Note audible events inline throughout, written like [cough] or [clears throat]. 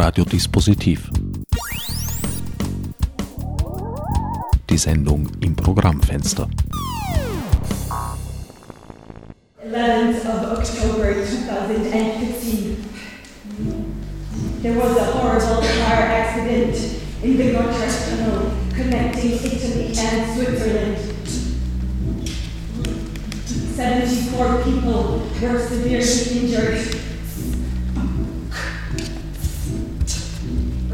Radiodispositiv. Die Sendung im Programmfenster. 11th of October 2015. There was a horrible car accident in the Gotthard Tunnel connecting Italy and Switzerland. 74 people were severely injured.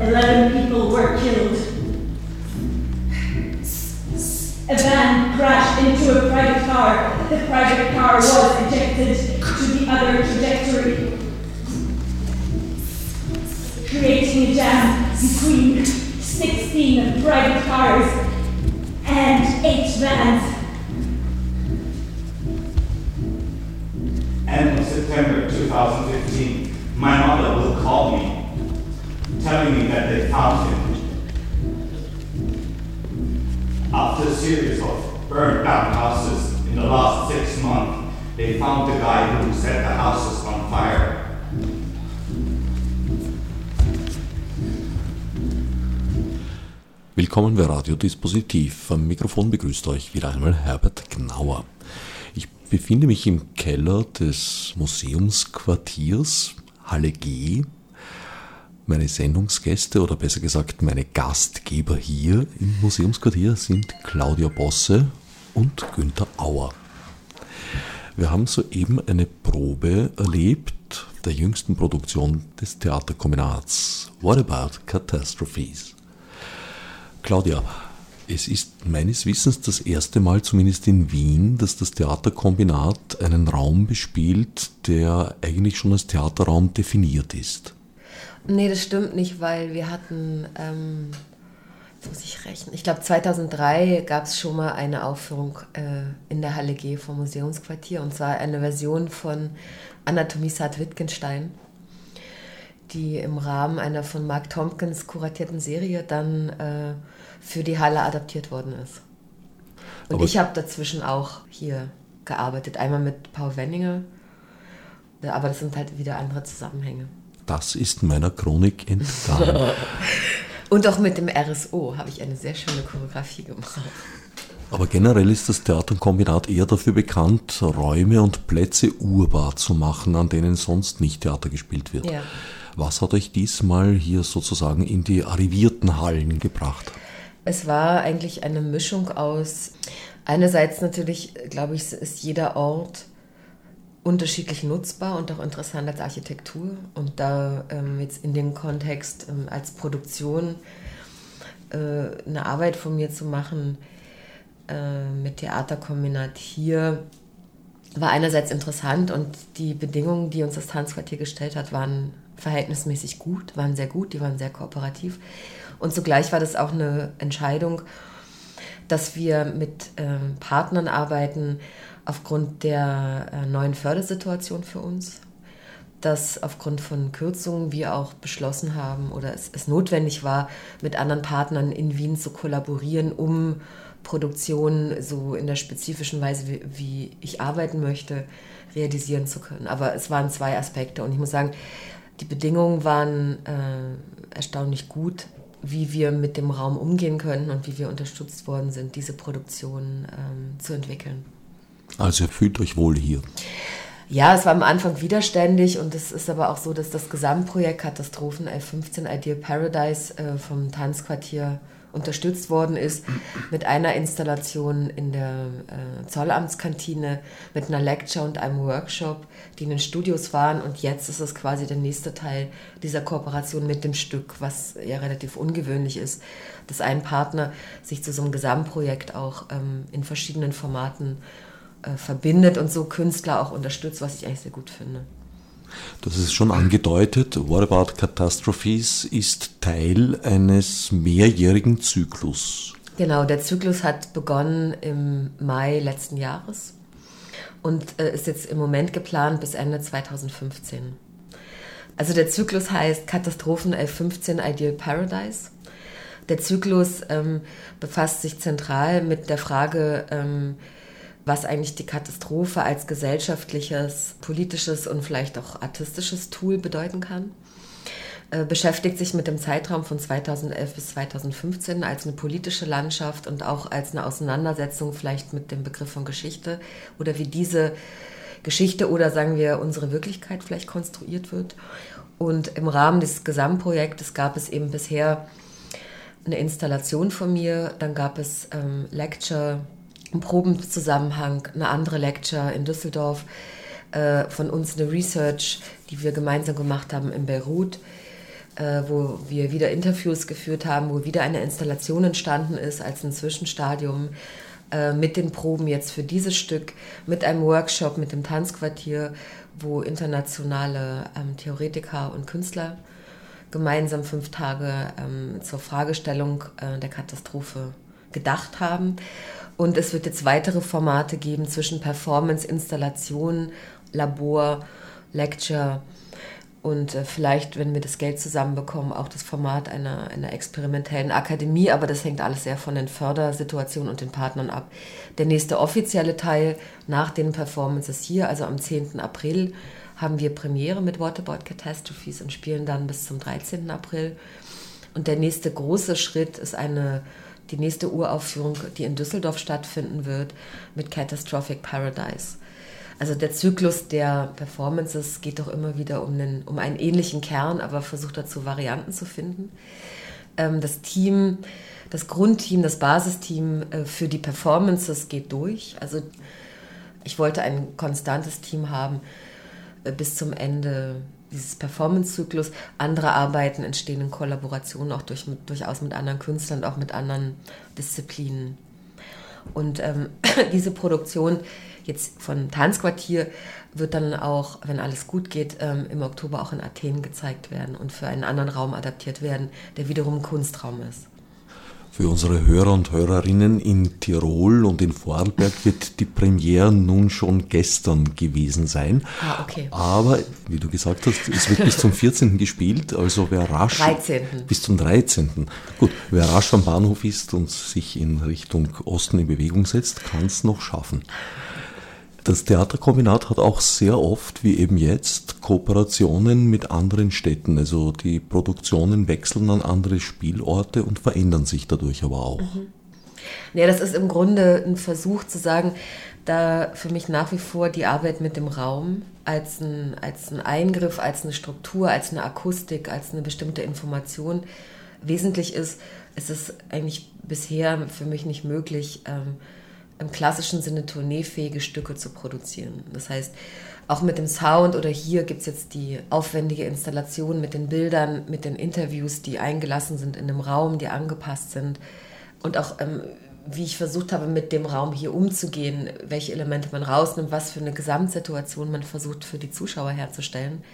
11 people were killed. A van crashed into a private car. The private car was ejected to the other trajectory, creating a jam between 16 private cars and 8 vans. End of September 2015, my mother will call me, telling me that they found him. After a series of burned down houses in the last six months, they found the guy who set the houses on fire. Willkommen bei Radiodispositiv. Am Mikrofon begrüßt euch wieder einmal Herbert Gnauer. Ich befinde mich im Keller des Museumsquartiers Halle G. Meine Sendungsgäste oder besser gesagt meine Gastgeber hier im Museumsquartier sind Claudia Bosse und Günther Auer. Wir haben soeben eine Probe erlebt der jüngsten Produktion des Theaterkombinats What About Catastrophes? Claudia, es ist meines Wissens das erste Mal, zumindest in Wien, dass das Theaterkombinat einen Raum bespielt, der eigentlich schon als Theaterraum definiert ist. Nee, das stimmt nicht, weil wir hatten, ähm, jetzt muss ich rechnen, ich glaube 2003 gab es schon mal eine Aufführung äh, in der Halle G vom Museumsquartier und zwar eine Version von Anatomie Saat Wittgenstein, die im Rahmen einer von Mark Tompkins kuratierten Serie dann äh, für die Halle adaptiert worden ist. Und Aber- ich habe dazwischen auch hier gearbeitet, einmal mit Paul Wenninger, aber das sind halt wieder andere Zusammenhänge. Das ist meiner Chronik entgangen. [laughs] Und auch mit dem RSO habe ich eine sehr schöne Choreografie gemacht. Aber generell ist das Theaterkombinat eher dafür bekannt, Räume und Plätze urbar zu machen, an denen sonst nicht Theater gespielt wird. Ja. Was hat euch diesmal hier sozusagen in die arrivierten Hallen gebracht? Es war eigentlich eine Mischung aus, einerseits natürlich, glaube ich, ist jeder Ort unterschiedlich nutzbar und auch interessant als Architektur. Und da ähm, jetzt in dem Kontext ähm, als Produktion äh, eine Arbeit von mir zu machen äh, mit Theaterkombinat hier, war einerseits interessant und die Bedingungen, die uns das Tanzquartier gestellt hat, waren verhältnismäßig gut, waren sehr gut, die waren sehr kooperativ. Und zugleich war das auch eine Entscheidung, dass wir mit ähm, Partnern arbeiten aufgrund der äh, neuen Fördersituation für uns, dass aufgrund von Kürzungen wir auch beschlossen haben oder es, es notwendig war, mit anderen Partnern in Wien zu kollaborieren, um Produktionen so in der spezifischen Weise, wie, wie ich arbeiten möchte, realisieren zu können. Aber es waren zwei Aspekte und ich muss sagen, die Bedingungen waren äh, erstaunlich gut, wie wir mit dem Raum umgehen können und wie wir unterstützt worden sind, diese Produktion ähm, zu entwickeln. Also fühlt euch wohl hier. Ja, es war am Anfang widerständig und es ist aber auch so, dass das Gesamtprojekt Katastrophen L15 Ideal Paradise äh, vom Tanzquartier unterstützt worden ist mit einer Installation in der äh, Zollamtskantine, mit einer Lecture und einem Workshop, die in den Studios waren und jetzt ist es quasi der nächste Teil dieser Kooperation mit dem Stück, was ja relativ ungewöhnlich ist, dass ein Partner sich zu so einem Gesamtprojekt auch ähm, in verschiedenen Formaten äh, verbindet und so Künstler auch unterstützt, was ich eigentlich sehr gut finde. Das ist schon angedeutet. What About Catastrophes ist Teil eines mehrjährigen Zyklus. Genau, der Zyklus hat begonnen im Mai letzten Jahres und äh, ist jetzt im Moment geplant bis Ende 2015. Also der Zyklus heißt Katastrophen L15 Ideal Paradise. Der Zyklus ähm, befasst sich zentral mit der Frage, ähm, was eigentlich die Katastrophe als gesellschaftliches, politisches und vielleicht auch artistisches Tool bedeuten kann. äh, beschäftigt sich mit dem Zeitraum von 2011 bis 2015 als eine politische Landschaft und auch als eine Auseinandersetzung vielleicht mit dem Begriff von Geschichte oder wie diese Geschichte oder sagen wir unsere Wirklichkeit vielleicht konstruiert wird. Und im Rahmen dieses Gesamtprojektes gab es eben bisher eine Installation von mir, dann gab es ähm, Lecture im Probenzusammenhang, eine andere Lecture in Düsseldorf, äh, von uns eine Research, die wir gemeinsam gemacht haben in Beirut, äh, wo wir wieder Interviews geführt haben, wo wieder eine Installation entstanden ist als ein Zwischenstadium äh, mit den Proben jetzt für dieses Stück, mit einem Workshop mit dem Tanzquartier, wo internationale ähm, Theoretiker und Künstler gemeinsam fünf Tage ähm, zur Fragestellung äh, der Katastrophe gedacht haben. Und es wird jetzt weitere Formate geben zwischen Performance, Installation, Labor, Lecture und äh, vielleicht, wenn wir das Geld zusammenbekommen, auch das Format einer, einer experimentellen Akademie. Aber das hängt alles sehr von den Fördersituationen und den Partnern ab. Der nächste offizielle Teil nach den Performances hier, also am 10. April, haben wir Premiere mit Waterboard Catastrophes und spielen dann bis zum 13. April. Und der nächste große Schritt ist eine, die nächste Uraufführung, die in Düsseldorf stattfinden wird, mit Catastrophic Paradise. Also der Zyklus der Performances geht doch immer wieder um einen, um einen ähnlichen Kern, aber versucht dazu Varianten zu finden. Ähm, das Team, das Grundteam, das Basisteam äh, für die Performances geht durch. Also ich wollte ein konstantes Team haben, äh, bis zum Ende dieses Performance-Zyklus. Andere Arbeiten entstehen in Kollaboration auch durch, mit, durchaus mit anderen Künstlern, auch mit anderen Disziplinen. Und ähm, [clears throat] diese Produktion jetzt von Tanzquartier wird dann auch, wenn alles gut geht, ähm, im Oktober auch in Athen gezeigt werden und für einen anderen Raum adaptiert werden, der wiederum Kunstraum ist. Für unsere Hörer und Hörerinnen in Tirol und in Vorarlberg wird die Premiere nun schon gestern gewesen sein. Ah, okay. Aber, wie du gesagt hast, es wird bis zum 14. gespielt, also wer rasch... 13. Bis zum 13. Gut, wer rasch am Bahnhof ist und sich in Richtung Osten in Bewegung setzt, kann es noch schaffen. Das Theaterkombinat hat auch sehr oft, wie eben jetzt, Kooperationen mit anderen Städten. Also die Produktionen wechseln an andere Spielorte und verändern sich dadurch aber auch. Mhm. Ja, das ist im Grunde ein Versuch zu sagen, da für mich nach wie vor die Arbeit mit dem Raum als ein, als ein Eingriff, als eine Struktur, als eine Akustik, als eine bestimmte Information wesentlich ist, ist es eigentlich bisher für mich nicht möglich, ähm, im klassischen Sinne tourneefähige Stücke zu produzieren. Das heißt, auch mit dem Sound oder hier gibt es jetzt die aufwendige Installation mit den Bildern, mit den Interviews, die eingelassen sind in dem Raum, die angepasst sind. Und auch, ähm, wie ich versucht habe, mit dem Raum hier umzugehen, welche Elemente man rausnimmt, was für eine Gesamtsituation man versucht für die Zuschauer herzustellen,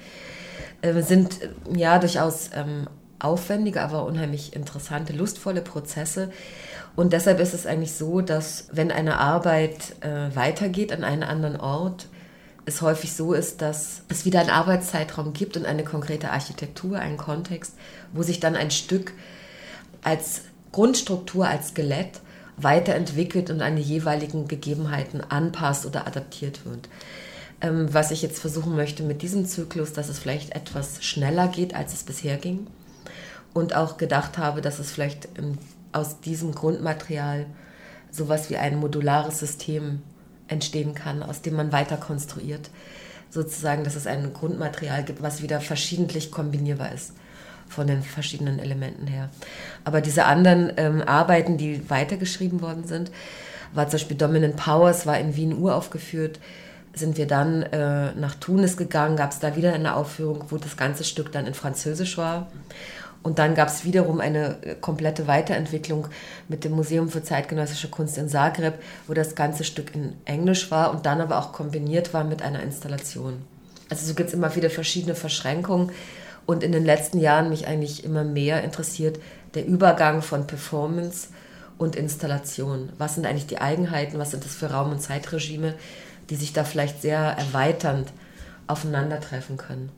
äh, sind ja durchaus ähm, aufwendige, aber unheimlich interessante, lustvolle Prozesse, und deshalb ist es eigentlich so, dass wenn eine Arbeit äh, weitergeht an einen anderen Ort, es häufig so ist, dass es wieder einen Arbeitszeitraum gibt und eine konkrete Architektur, einen Kontext, wo sich dann ein Stück als Grundstruktur, als Skelett weiterentwickelt und an die jeweiligen Gegebenheiten anpasst oder adaptiert wird. Ähm, was ich jetzt versuchen möchte mit diesem Zyklus, dass es vielleicht etwas schneller geht, als es bisher ging. Und auch gedacht habe, dass es vielleicht aus diesem Grundmaterial sowas wie ein modulares System entstehen kann, aus dem man weiter konstruiert. Sozusagen, dass es ein Grundmaterial gibt, was wieder verschiedentlich kombinierbar ist von den verschiedenen Elementen her. Aber diese anderen ähm, Arbeiten, die weitergeschrieben worden sind, war zum Beispiel Dominant Powers, war in Wien uraufgeführt, sind wir dann äh, nach Tunis gegangen, gab es da wieder eine Aufführung, wo das ganze Stück dann in Französisch war. Und dann gab es wiederum eine äh, komplette Weiterentwicklung mit dem Museum für zeitgenössische Kunst in Zagreb, wo das ganze Stück in Englisch war und dann aber auch kombiniert war mit einer Installation. Also so gibt es immer wieder verschiedene Verschränkungen und in den letzten Jahren mich eigentlich immer mehr interessiert der Übergang von Performance und Installation. Was sind eigentlich die Eigenheiten, was sind das für Raum- und Zeitregime, die sich da vielleicht sehr erweiternd aufeinandertreffen können.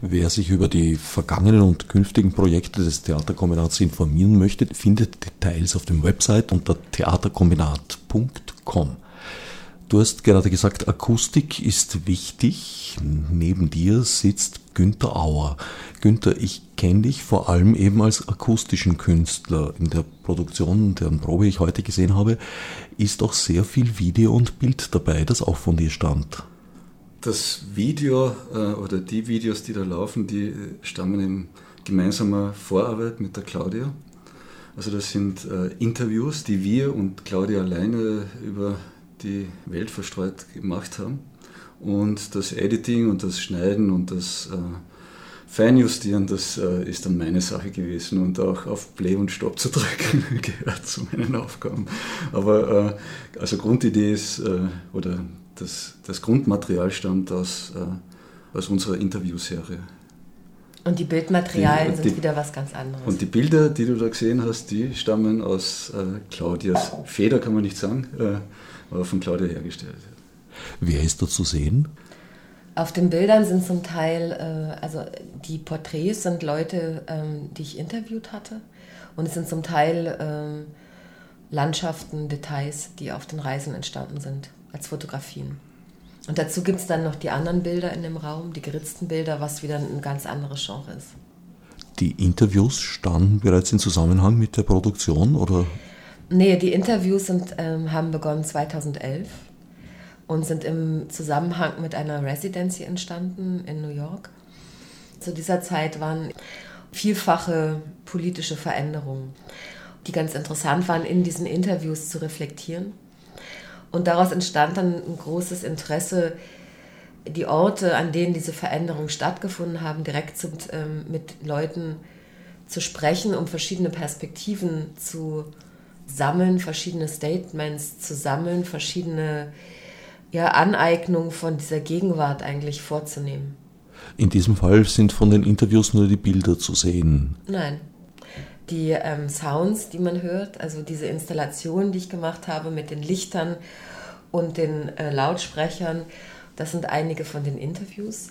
Wer sich über die vergangenen und künftigen Projekte des Theaterkombinats informieren möchte, findet Details auf dem Website unter theaterkombinat.com. Du hast gerade gesagt, Akustik ist wichtig. Neben dir sitzt Günther Auer. Günther, ich kenne dich vor allem eben als akustischen Künstler. In der Produktion, deren Probe ich heute gesehen habe, ist auch sehr viel Video und Bild dabei, das auch von dir stammt. Das Video äh, oder die Videos, die da laufen, die stammen in gemeinsamer Vorarbeit mit der Claudia. Also das sind äh, Interviews, die wir und Claudia alleine über die Welt verstreut gemacht haben. Und das Editing und das Schneiden und das äh, Feinjustieren, das ist dann meine Sache gewesen. Und auch auf Play und Stop zu drücken [laughs] gehört zu meinen Aufgaben. Aber also Grundidee ist, oder das, das Grundmaterial stammt aus, äh, aus unserer Interviewserie. Und die Bildmaterialien die, sind wieder was ganz anderes. Und die Bilder, die du da gesehen hast, die stammen aus äh, Claudias Feder, kann man nicht sagen, äh, aber von Claudia hergestellt. Wer ist da zu sehen? Auf den Bildern sind zum Teil, äh, also die Porträts sind Leute, ähm, die ich interviewt hatte. Und es sind zum Teil ähm, Landschaften, Details, die auf den Reisen entstanden sind, als Fotografien. Und dazu gibt es dann noch die anderen Bilder in dem Raum, die geritzten Bilder, was wieder ein ganz anderes Genre ist. Die Interviews standen bereits in Zusammenhang mit der Produktion oder? Nee, die Interviews sind, ähm, haben begonnen 2011 und sind im Zusammenhang mit einer Residency entstanden in New York. Zu dieser Zeit waren vielfache politische Veränderungen, die ganz interessant waren, in diesen Interviews zu reflektieren und daraus entstand dann ein großes Interesse, die Orte, an denen diese Veränderungen stattgefunden haben, direkt zu, ähm, mit Leuten zu sprechen, um verschiedene Perspektiven zu sammeln, verschiedene Statements zu sammeln, verschiedene ja, Aneignungen von dieser Gegenwart eigentlich vorzunehmen. In diesem Fall sind von den Interviews nur die Bilder zu sehen. Nein, die ähm, Sounds, die man hört, also diese Installation, die ich gemacht habe mit den Lichtern und den äh, Lautsprechern, das sind einige von den Interviews.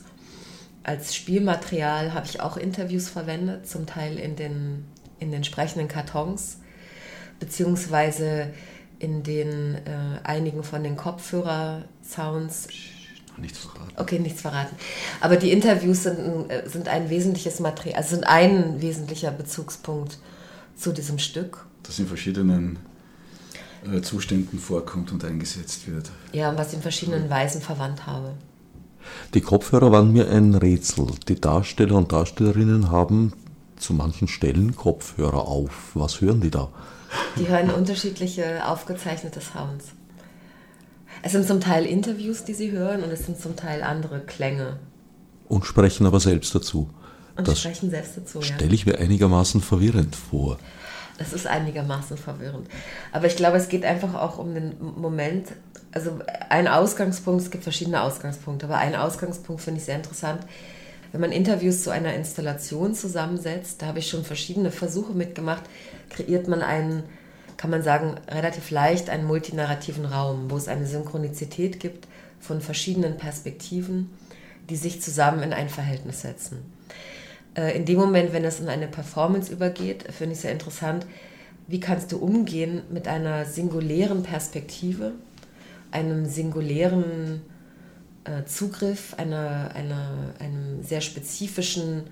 Als Spielmaterial habe ich auch Interviews verwendet, zum Teil in den, in den sprechenden Kartons, beziehungsweise in den äh, einigen von den Kopfhörer-Sounds. Nichts verraten. Okay, nichts verraten. Aber die Interviews sind, äh, sind ein wesentliches Material, also sind ein wesentlicher Bezugspunkt zu diesem Stück. Das in verschiedenen äh, Zuständen vorkommt und eingesetzt wird. Ja, und was ich in verschiedenen Weisen verwandt habe. Die Kopfhörer waren mir ein Rätsel. Die Darsteller und Darstellerinnen haben zu manchen Stellen Kopfhörer auf. Was hören die da? Die hören unterschiedliche aufgezeichnete Sounds. Es sind zum Teil Interviews, die sie hören, und es sind zum Teil andere Klänge. Und sprechen aber selbst dazu. Und das sprechen selbst dazu, ja. Stelle ich mir einigermaßen verwirrend vor. Das ist einigermaßen verwirrend. Aber ich glaube, es geht einfach auch um den Moment. Also ein Ausgangspunkt, es gibt verschiedene Ausgangspunkte, aber ein Ausgangspunkt finde ich sehr interessant. Wenn man Interviews zu einer Installation zusammensetzt, da habe ich schon verschiedene Versuche mitgemacht, kreiert man einen kann man sagen, relativ leicht einen multinarrativen Raum, wo es eine Synchronizität gibt von verschiedenen Perspektiven, die sich zusammen in ein Verhältnis setzen. Äh, in dem Moment, wenn es in eine Performance übergeht, finde ich sehr interessant, wie kannst du umgehen mit einer singulären Perspektive, einem singulären äh, Zugriff, einer, einer, einem sehr spezifischen,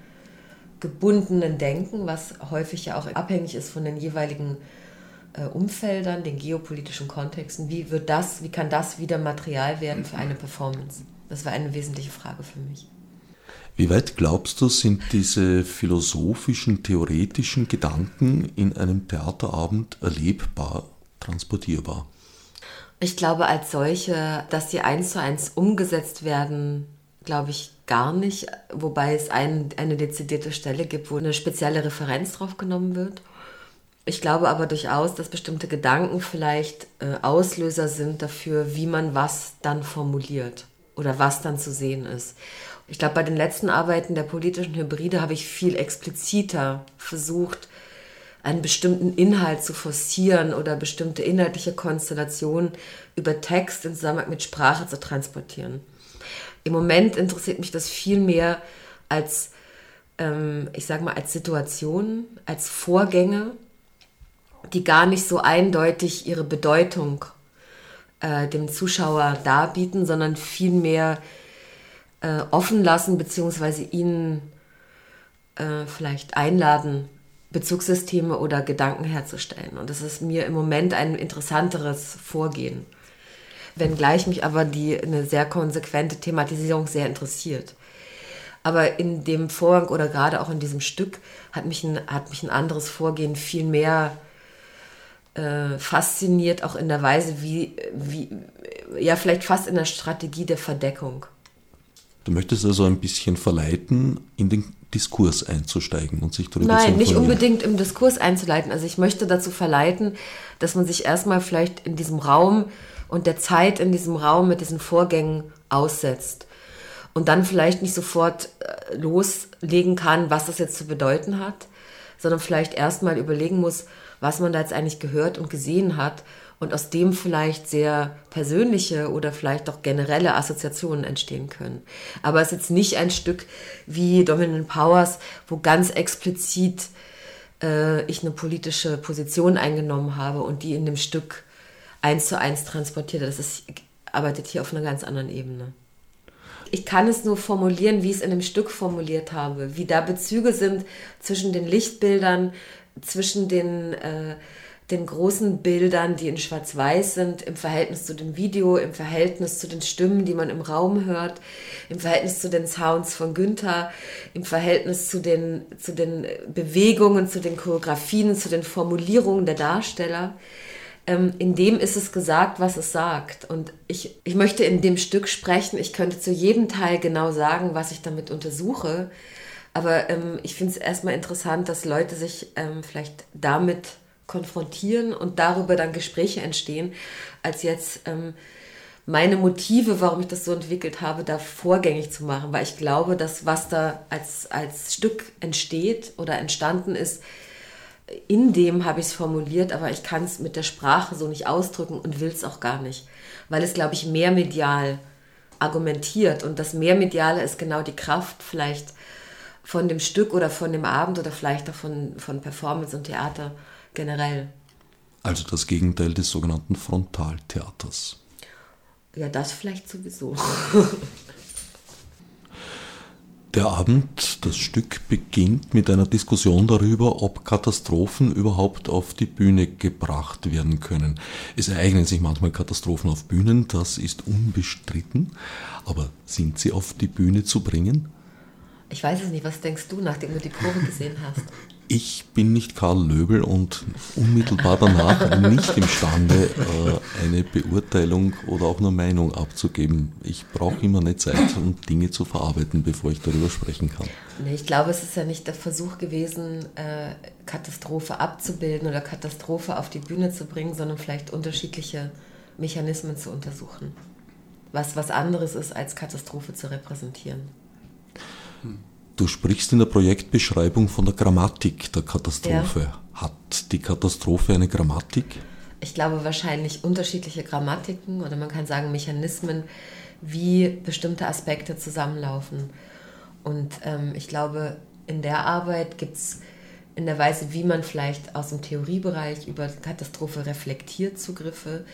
gebundenen Denken, was häufig ja auch abhängig ist von den jeweiligen Umfeldern, den geopolitischen Kontexten, wie wird das, wie kann das wieder Material werden für eine Performance? Das war eine wesentliche Frage für mich. Wie weit glaubst du, sind diese philosophischen, theoretischen Gedanken in einem Theaterabend erlebbar, transportierbar? Ich glaube als solche, dass sie eins zu eins umgesetzt werden, glaube ich gar nicht, wobei es ein, eine dezidierte Stelle gibt, wo eine spezielle Referenz drauf genommen wird. Ich glaube aber durchaus, dass bestimmte Gedanken vielleicht äh, Auslöser sind dafür, wie man was dann formuliert oder was dann zu sehen ist. Ich glaube, bei den letzten Arbeiten der politischen Hybride habe ich viel expliziter versucht, einen bestimmten Inhalt zu forcieren oder bestimmte inhaltliche Konstellationen über Text in Zusammenhang mit Sprache zu transportieren. Im Moment interessiert mich das viel mehr als, ähm, ich sage mal, als Situation, als Vorgänge, die gar nicht so eindeutig ihre Bedeutung äh, dem Zuschauer darbieten, sondern vielmehr äh, offen lassen, beziehungsweise ihn äh, vielleicht einladen, Bezugssysteme oder Gedanken herzustellen. Und das ist mir im Moment ein interessanteres Vorgehen. Wenngleich mich aber die, eine sehr konsequente Thematisierung sehr interessiert. Aber in dem Vorgang oder gerade auch in diesem Stück hat mich ein, hat mich ein anderes Vorgehen viel mehr äh, fasziniert, auch in der Weise, wie, wie, ja, vielleicht fast in der Strategie der Verdeckung. Du möchtest also ein bisschen verleiten, in den Diskurs einzusteigen und sich darüber Nein, zu nicht informieren. unbedingt im Diskurs einzuleiten. Also ich möchte dazu verleiten, dass man sich erstmal vielleicht in diesem Raum und der Zeit in diesem Raum mit diesen Vorgängen aussetzt. Und dann vielleicht nicht sofort äh, loslegen kann, was das jetzt zu bedeuten hat, sondern vielleicht erstmal überlegen muss, was man da jetzt eigentlich gehört und gesehen hat und aus dem vielleicht sehr persönliche oder vielleicht auch generelle Assoziationen entstehen können. Aber es ist jetzt nicht ein Stück wie Dominant Powers, wo ganz explizit äh, ich eine politische Position eingenommen habe und die in dem Stück eins zu eins transportiert. Das ist, arbeitet hier auf einer ganz anderen Ebene. Ich kann es nur formulieren, wie ich es in dem Stück formuliert habe, wie da Bezüge sind zwischen den Lichtbildern, zwischen den, äh, den großen Bildern, die in Schwarz-Weiß sind, im Verhältnis zu dem Video, im Verhältnis zu den Stimmen, die man im Raum hört, im Verhältnis zu den Sounds von Günther, im Verhältnis zu den, zu den Bewegungen, zu den Choreografien, zu den Formulierungen der Darsteller ähm, in dem ist es gesagt, was es sagt. Und ich, ich möchte in dem Stück sprechen. Ich könnte zu jedem Teil genau sagen, was ich damit untersuche. Aber ähm, ich finde es erstmal interessant, dass Leute sich ähm, vielleicht damit konfrontieren und darüber dann Gespräche entstehen, als jetzt ähm, meine Motive, warum ich das so entwickelt habe, da vorgängig zu machen. Weil ich glaube, dass was da als, als Stück entsteht oder entstanden ist, in dem habe ich es formuliert, aber ich kann es mit der Sprache so nicht ausdrücken und will es auch gar nicht, weil es, glaube ich, mehr medial argumentiert und das Mehrmediale ist genau die Kraft vielleicht von dem Stück oder von dem Abend oder vielleicht auch von, von Performance und Theater generell. Also das Gegenteil des sogenannten Frontaltheaters. Ja, das vielleicht sowieso. [laughs] Der Abend, das Stück beginnt mit einer Diskussion darüber, ob Katastrophen überhaupt auf die Bühne gebracht werden können. Es ereignen sich manchmal Katastrophen auf Bühnen, das ist unbestritten, aber sind sie auf die Bühne zu bringen? Ich weiß es nicht, was denkst du, nachdem du die Probe gesehen hast? Ich bin nicht Karl Löbel und unmittelbar danach nicht imstande, äh, eine Beurteilung oder auch eine Meinung abzugeben. Ich brauche immer eine Zeit, um Dinge zu verarbeiten, bevor ich darüber sprechen kann. Nee, ich glaube, es ist ja nicht der Versuch gewesen, äh, Katastrophe abzubilden oder Katastrophe auf die Bühne zu bringen, sondern vielleicht unterschiedliche Mechanismen zu untersuchen. Was was anderes ist, als Katastrophe zu repräsentieren. Du sprichst in der Projektbeschreibung von der Grammatik der Katastrophe. Ja. Hat die Katastrophe eine Grammatik? Ich glaube wahrscheinlich unterschiedliche Grammatiken oder man kann sagen Mechanismen, wie bestimmte Aspekte zusammenlaufen. Und ähm, ich glaube, in der Arbeit gibt es in der Weise, wie man vielleicht aus dem Theoriebereich über Katastrophe reflektiert, Zugriffe.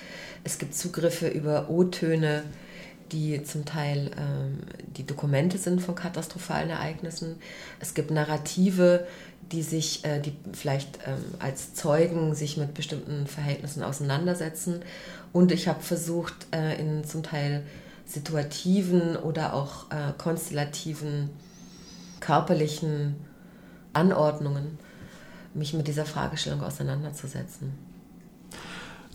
Es gibt Zugriffe über O-Töne, die zum Teil ähm, die Dokumente sind von katastrophalen Ereignissen. Es gibt Narrative, die sich, äh, die vielleicht ähm, als Zeugen sich mit bestimmten Verhältnissen auseinandersetzen. Und ich habe versucht, äh, in zum Teil situativen oder auch äh, konstellativen körperlichen Anordnungen mich mit dieser Fragestellung auseinanderzusetzen.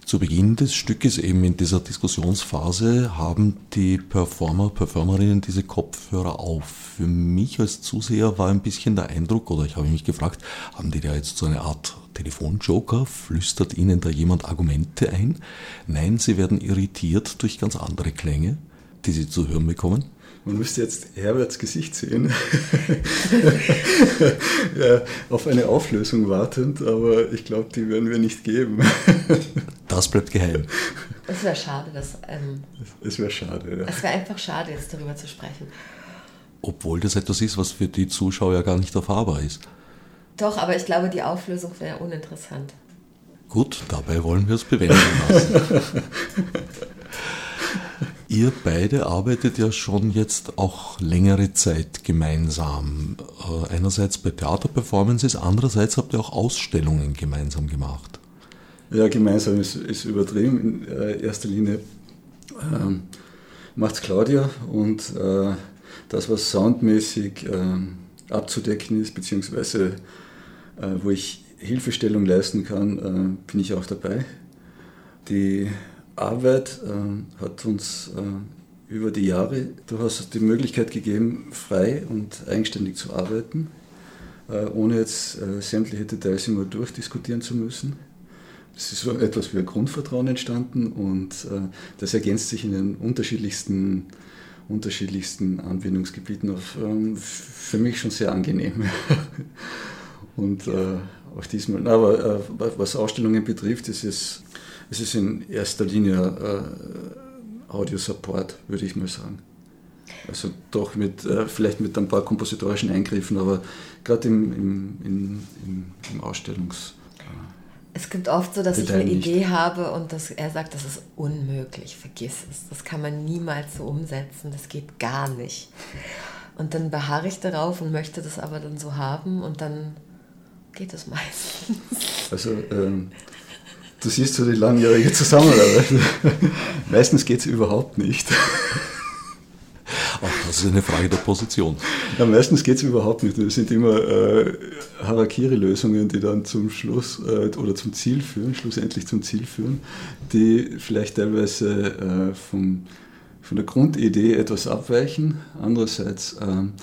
Zu Beginn des Stückes, eben in dieser Diskussionsphase, haben die Performer, Performerinnen diese Kopfhörer auf. Für mich als Zuseher war ein bisschen der Eindruck, oder ich habe mich gefragt, haben die da jetzt so eine Art Telefonjoker? Flüstert ihnen da jemand Argumente ein? Nein, sie werden irritiert durch ganz andere Klänge, die sie zu hören bekommen. Man müsste jetzt Herberts Gesicht sehen, [laughs] ja, auf eine Auflösung wartend, aber ich glaube, die werden wir nicht geben. das bleibt geheim. Es wäre schade, dass. Ähm, es wäre schade, ja. Es wäre einfach schade, jetzt darüber zu sprechen. Obwohl das etwas ist, was für die Zuschauer gar nicht erfahrbar ist. Doch, aber ich glaube, die Auflösung wäre uninteressant. Gut, dabei wollen wir es bewenden lassen. [laughs] Ihr beide arbeitet ja schon jetzt auch längere Zeit gemeinsam. Äh, einerseits bei Theaterperformances, andererseits habt ihr auch Ausstellungen gemeinsam gemacht. Ja, gemeinsam ist, ist übertrieben. In äh, erster Linie ähm, macht es Claudia und äh, das, was soundmäßig äh, abzudecken ist, beziehungsweise äh, wo ich Hilfestellung leisten kann, äh, bin ich auch dabei. Die Arbeit äh, hat uns äh, über die Jahre durchaus die Möglichkeit gegeben, frei und eigenständig zu arbeiten, äh, ohne jetzt sämtliche Details immer durchdiskutieren zu müssen. Es ist so etwas wie ein Grundvertrauen entstanden und das ergänzt sich in den unterschiedlichsten, unterschiedlichsten Anwendungsgebieten auf ähm, für mich schon sehr angenehm. [laughs] und auch diesmal, aber was Ausstellungen betrifft, ist es es ist in erster Linie äh, Audio-Support, würde ich mal sagen. Also doch mit, äh, vielleicht mit ein paar kompositorischen Eingriffen, aber gerade im, im, im, im, Ausstellungs... Äh, es gibt oft so, dass ich eine nicht. Idee habe und dass er sagt, das ist unmöglich, vergiss es. Das kann man niemals so umsetzen, das geht gar nicht. Und dann beharre ich darauf und möchte das aber dann so haben und dann geht es meistens. Also ähm, Du siehst so die langjährige Zusammenarbeit. [laughs] Meistens geht es überhaupt nicht. Auch das ist eine Frage der Position. Ja, meistens geht es überhaupt nicht. Es sind immer äh, Harakiri-Lösungen, die dann zum Schluss äh, oder zum Ziel führen, schlussendlich zum Ziel führen, die vielleicht teilweise äh, vom, von der Grundidee etwas abweichen. Andererseits ähm,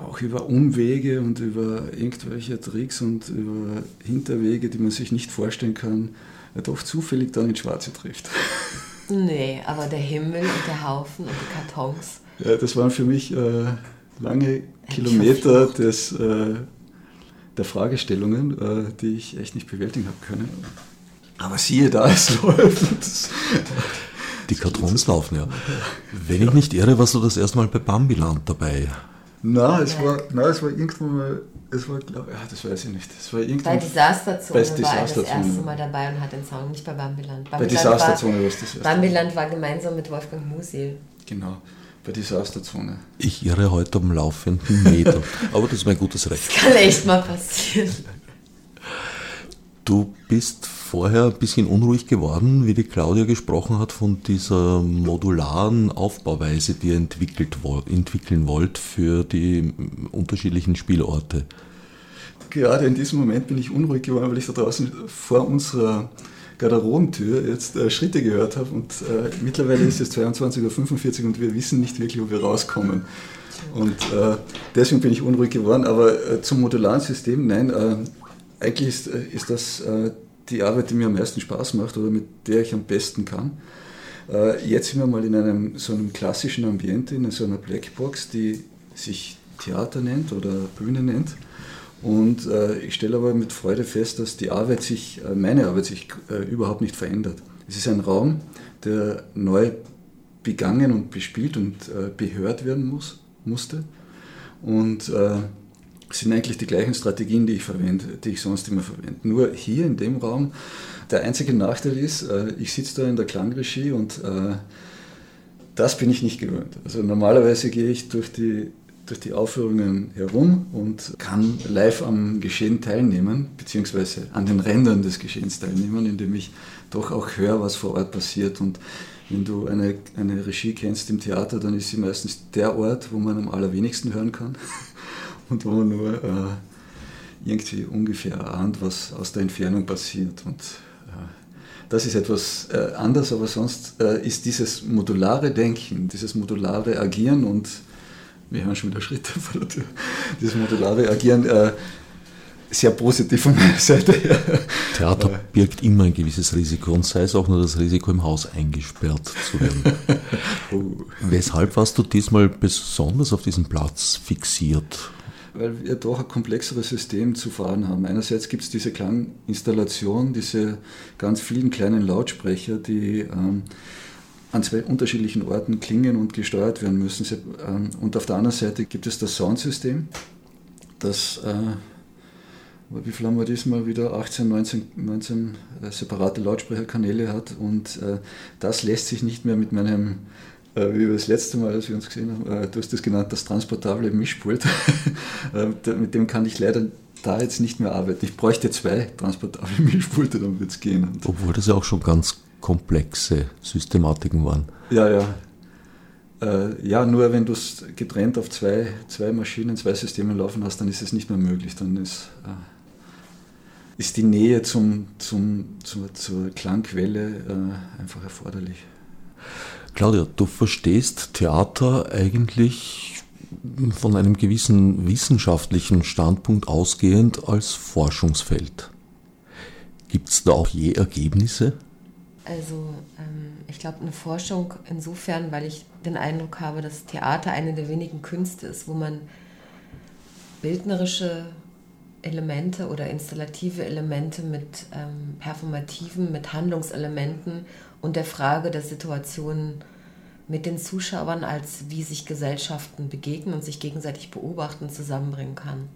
auch über Umwege und über irgendwelche Tricks und über Hinterwege, die man sich nicht vorstellen kann, doch zufällig dann ins Schwarze trifft. [laughs] Nee, aber der Himmel und der Haufen und die Kartons. Ja, das waren für mich äh, lange Kilometer des, äh, der Fragestellungen, äh, die ich echt nicht bewältigen habe können. Aber siehe da, es [laughs] läuft. Die Kartons laufen, ja. Wenn ich nicht irre, warst du das erste Mal bei Bambiland dabei. Nein, es war, nein, es war irgendwann mal, es war, glaub, ja, das weiß ich nicht. Es war irgendwann, bei Disasterzone war Disaster er das erste Mal dabei und hat den Song, nicht bei Bambiland. Bambiland bei Disasterzone war es das erste Bambiland war gemeinsam mit Wolfgang Musil. Genau, bei Disasterzone. Ich irre heute am laufenden Meter, [laughs] aber das ist mein gutes Recht. Das kann echt mal passieren. Du bist vorher ein bisschen unruhig geworden, wie die Claudia gesprochen hat von dieser modularen Aufbauweise, die ihr entwickelt, entwickeln wollt für die unterschiedlichen Spielorte. Gerade in diesem Moment bin ich unruhig geworden, weil ich da draußen vor unserer Garderobentür jetzt äh, Schritte gehört habe und äh, mittlerweile ist es 22.45 Uhr und wir wissen nicht wirklich, ob wir rauskommen. Und äh, deswegen bin ich unruhig geworden. Aber äh, zum modularen System, nein, äh, eigentlich ist, äh, ist das die Arbeit, die mir am meisten Spaß macht oder mit der ich am besten kann. Äh, jetzt sind wir mal in einem so einem klassischen Ambiente, in so einer Blackbox, die sich Theater nennt oder Bühne nennt. Und äh, ich stelle aber mit Freude fest, dass die Arbeit sich, äh, meine Arbeit sich überhaupt nicht verändert. Es ist ein Raum, der neu begangen und bespielt und behört werden muss, musste. Und sind eigentlich die gleichen Strategien, die ich verwende, die ich sonst immer verwende. Nur hier in dem Raum, der einzige Nachteil ist, äh, ich sitze da in der Klangregie und äh, das bin ich nicht gewöhnt. Also normalerweise gehe ich durch die, durch die Aufführungen herum und kann live am Geschehen teilnehmen, beziehungsweise an den Rändern des Geschehens teilnehmen, indem ich doch auch höre, was vor Ort passiert. Und wenn du eine, eine Regie kennst im Theater, dann ist sie meistens der Ort, wo man am allerwenigsten hören kann. [laughs] [laughs] und wo man nur äh, irgendwie ungefähr ahnt, was aus der Entfernung passiert. Und äh, das ist etwas äh, anders, aber sonst äh, ist dieses modulare Denken, dieses modulare Agieren und wir hören schon wieder Schritte vor der Tür, [laughs] dieses modulare Agieren äh, sehr positiv von meiner Seite her. Theater birgt immer ein gewisses Risiko und sei es auch nur das Risiko, im Haus eingesperrt zu werden. [laughs] oh. Weshalb warst du diesmal besonders auf diesen Platz fixiert? Weil wir doch ein komplexeres System zu fahren haben. Einerseits gibt es diese Klanginstallation, diese ganz vielen kleinen Lautsprecher, die ähm, an zwei unterschiedlichen Orten klingen und gesteuert werden müssen. Ähm, und auf der anderen Seite gibt es das Soundsystem, das, äh, wie viel haben wir diesmal wieder, 18, 19, 19 separate Lautsprecherkanäle hat und äh, das lässt sich nicht mehr mit meinem wie wir das letzte Mal, als wir uns gesehen haben, äh, du hast das genannt, das transportable Mischpult. [laughs] Äh, mit dem kann ich leider da jetzt nicht mehr arbeiten. Ich bräuchte zwei transportable [laughs] Mischpulte, dann würde es gehen. Obwohl das ja auch schon ganz komplexe Systematiken waren. Ja, ja. Äh, ja, nur wenn du es getrennt auf zwei, zwei Maschinen, zwei Systemen laufen hast, dann ist es nicht mehr möglich. Dann ist, äh, ist die Nähe zum, zum, zur, zur Klangquelle äh, einfach erforderlich. Claudia, du verstehst Theater eigentlich von einem gewissen wissenschaftlichen Standpunkt ausgehend als Forschungsfeld. Gibt es da auch je Ergebnisse? Also ähm, ich glaube eine Forschung insofern, weil ich den Eindruck habe, dass Theater eine der wenigen Künste ist, wo man bildnerische Elemente oder installative Elemente mit ähm, performativen, mit Handlungselementen und der Frage der Situation mit den Zuschauern als wie sich Gesellschaften begegnen und sich gegenseitig beobachten zusammenbringen kann.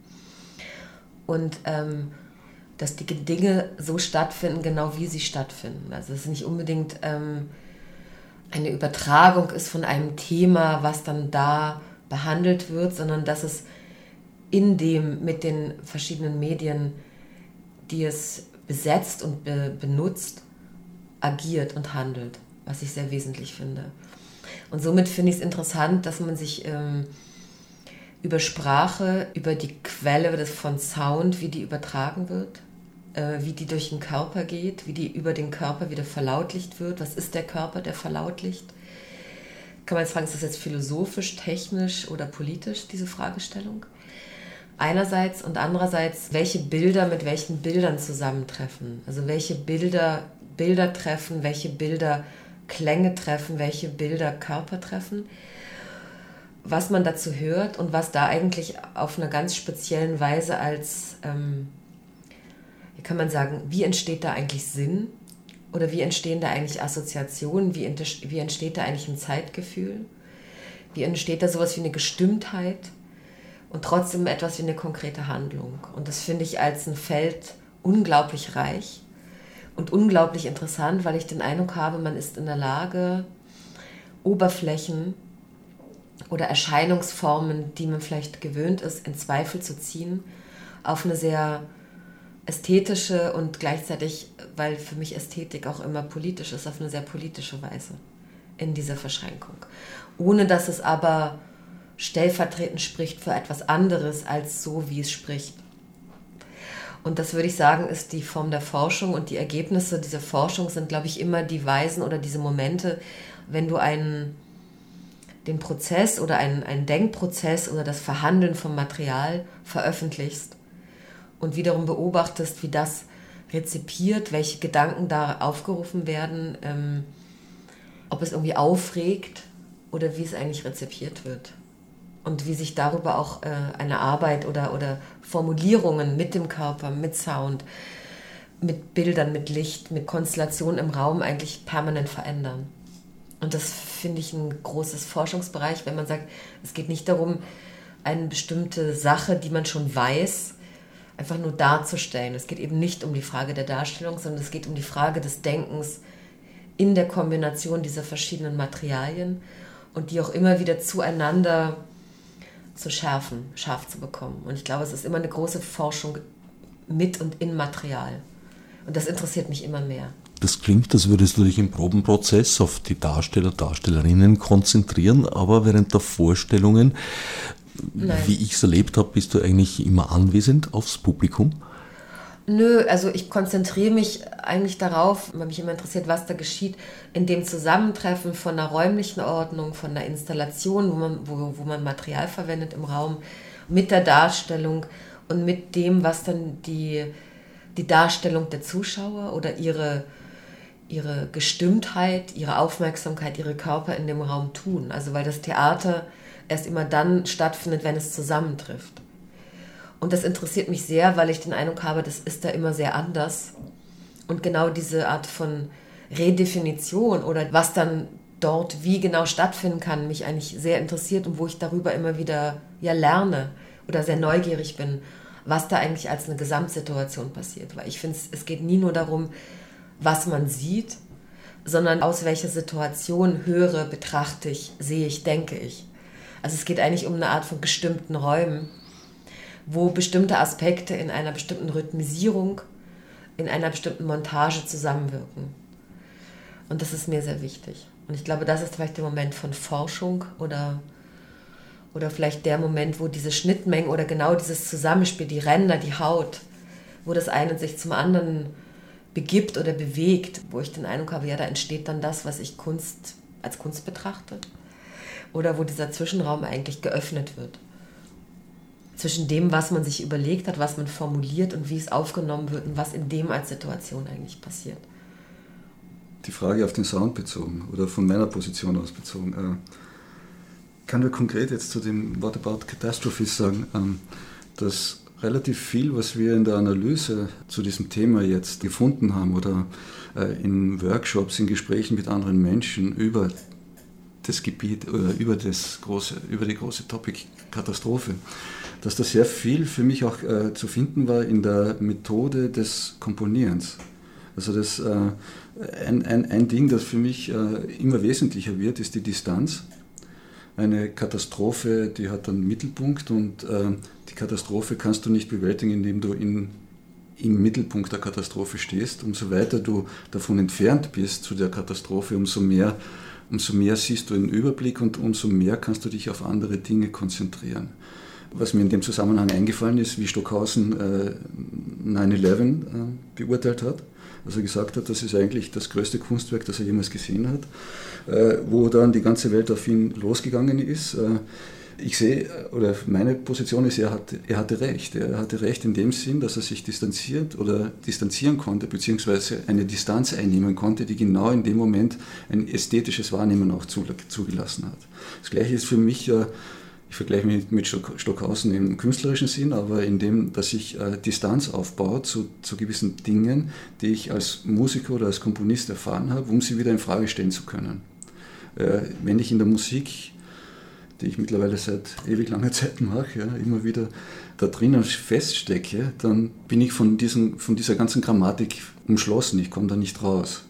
Und ähm, dass die Dinge so stattfinden, genau wie sie stattfinden. Also es ist nicht unbedingt ähm, eine Übertragung ist von einem Thema, was dann da behandelt wird, sondern dass es in dem mit den verschiedenen Medien, die es besetzt und be benutzt, agiert und handelt, was ich sehr wesentlich finde. Und somit finde ich es interessant, dass man sich ähm, über Sprache, über die Quelle von Sound, wie die übertragen wird, äh, wie die durch den Körper geht, wie die über den Körper wieder verlautlicht wird. Was ist der Körper, der verlautlicht? Kann man jetzt fragen, ist das jetzt philosophisch, technisch oder politisch, diese Fragestellung? Einerseits und andererseits, welche Bilder mit welchen Bildern zusammentreffen. Also welche Bilder Bilder treffen, welche Bilder Klänge treffen, welche Bilder Körper treffen. Was man dazu hört und was da eigentlich auf einer ganz speziellen Weise als ähm, kann man sagen, wie entsteht da eigentlich Sinn? Oder wie entstehen da eigentlich Assoziationen? Wie, wie entsteht da eigentlich ein Zeitgefühl? Wie entsteht da sowas wie eine Gestimmtheit? Und trotzdem etwas wie eine konkrete Handlung. Und das finde ich als ein Feld unglaublich reich und unglaublich interessant, weil ich den Eindruck habe, man ist in der Lage, Oberflächen oder Erscheinungsformen, die man vielleicht gewöhnt ist, in Zweifel zu ziehen, auf eine sehr ästhetische und gleichzeitig, weil für mich Ästhetik auch immer politisch ist, auf eine sehr politische Weise in dieser Verschränkung. Ohne dass es aber stellvertretend spricht für etwas anderes als so, wie es spricht. Und das würde ich sagen, ist die Form der Forschung und die Ergebnisse dieser Forschung sind, glaube ich, immer die Weisen oder diese Momente, wenn du einen, den Prozess oder einen, einen Denkprozess oder das Verhandeln vom Material veröffentlichst und wiederum beobachtest, wie das rezipiert, welche Gedanken da aufgerufen werden, ähm, ob es irgendwie aufregt oder wie es eigentlich rezipiert wird. Und wie sich darüber auch äh, eine Arbeit oder, oder Formulierungen mit dem Körper, mit Sound, mit Bildern, mit Licht, mit Konstellationen im Raum eigentlich permanent verändern. Und das finde ich ein großes Forschungsbereich, wenn man sagt, es geht nicht darum, eine bestimmte Sache, die man schon weiß, einfach nur darzustellen. Es geht eben nicht um die Frage der Darstellung, sondern es geht um die Frage des Denkens in der Kombination dieser verschiedenen Materialien und die auch immer wieder zueinander zu schärfen, scharf zu bekommen. Und ich glaube, es ist immer eine große Forschung mit und in Material. Und das interessiert mich immer mehr. Das klingt, als würdest du dich im Probenprozess auf die Darsteller, Darstellerinnen konzentrieren, aber während der Vorstellungen Nein. wie ich es erlebt habe, bist du eigentlich immer anwesend aufs Publikum? Nö, also ich konzentriere mich eigentlich darauf, weil mich immer interessiert, was da geschieht, in dem Zusammentreffen von einer räumlichen Ordnung, von einer Installation, wo man, wo, wo man Material verwendet im Raum, mit der Darstellung und mit dem, was dann die, die Darstellung der Zuschauer oder ihre, ihre Gestimmtheit, ihre Aufmerksamkeit, ihre Körper in dem Raum tun. Also weil das Theater erst immer dann stattfindet, wenn es zusammentrifft. Und das interessiert mich sehr, weil ich den Eindruck habe, das ist da immer sehr anders. Und genau diese Art von Redefinition oder was dann dort wie genau stattfinden kann, mich eigentlich sehr interessiert und wo ich darüber immer wieder ja lerne oder sehr neugierig bin, was da eigentlich als eine Gesamtsituation passiert. Weil ich finde, es geht nie nur darum, was man sieht, sondern aus welcher Situation höre, betrachte ich, sehe ich, denke ich. Also es geht eigentlich um eine Art von gestimmten Räumen, wo bestimmte Aspekte in einer bestimmten Rhythmisierung, in einer bestimmten Montage zusammenwirken. Und das ist mir sehr wichtig. Und ich glaube, das ist vielleicht der Moment von Forschung oder, oder vielleicht der Moment, wo diese Schnittmengen oder genau dieses Zusammenspiel, die Ränder, die Haut, wo das eine sich zum anderen begibt oder bewegt, wo ich den Eindruck habe, ja, da entsteht dann das, was ich Kunst als Kunst betrachte. Oder wo dieser Zwischenraum eigentlich geöffnet wird. Zwischen dem, was man sich überlegt hat, was man formuliert und wie es aufgenommen wird und was in dem als Situation eigentlich passiert. Die Frage auf den Sound bezogen oder von meiner Position aus bezogen. Äh, kann wir konkret jetzt zu dem What About Catastrophes sagen, ähm, dass relativ viel, was wir in der Analyse zu diesem Thema jetzt gefunden haben oder äh, in Workshops, in Gesprächen mit anderen Menschen über das Gebiet oder über, das große, über die große Topic Katastrophe, dass da sehr viel für mich auch äh, zu finden war in der Methode des Komponierens. Also das, äh, ein, ein, ein Ding, das für mich äh, immer wesentlicher wird, ist die Distanz eine Katastrophe, die hat einen Mittelpunkt und äh, die Katastrophe kannst du nicht bewältigen, indem du in, im Mittelpunkt der Katastrophe stehst. Umso weiter du davon entfernt bist zu der Katastrophe, umso mehr, umso mehr siehst du einen Überblick und umso mehr kannst du dich auf andere Dinge konzentrieren. Was mir in dem Zusammenhang eingefallen ist, wie Stockhausen äh, 9-11 äh, beurteilt hat. Also gesagt hat, das ist eigentlich das größte Kunstwerk, das er jemals gesehen hat. Äh, wo dann die ganze Welt auf ihn losgegangen ist. Äh, ich sehe, oder meine Position ist, er, hat, er hatte recht. Er hatte recht in dem Sinn, dass er sich distanziert oder distanzieren konnte, beziehungsweise eine Distanz einnehmen konnte, die genau in dem Moment ein ästhetisches Wahrnehmen auch zugelassen hat. Das Gleiche ist für mich ja ich vergleiche mich mit Stockhausen im künstlerischen Sinn, aber in dem, dass ich äh, Distanz aufbaue zu, zu gewissen Dingen, die ich als Musiker oder als Komponist erfahren habe, um sie wieder in Frage stellen zu können. Äh, wenn ich in der Musik, die ich mittlerweile seit ewig langer Zeit mache, immer wieder da drinnen feststecke, dann bin ich von, diesen, von dieser ganzen Grammatik umschlossen, ich komme da nicht raus.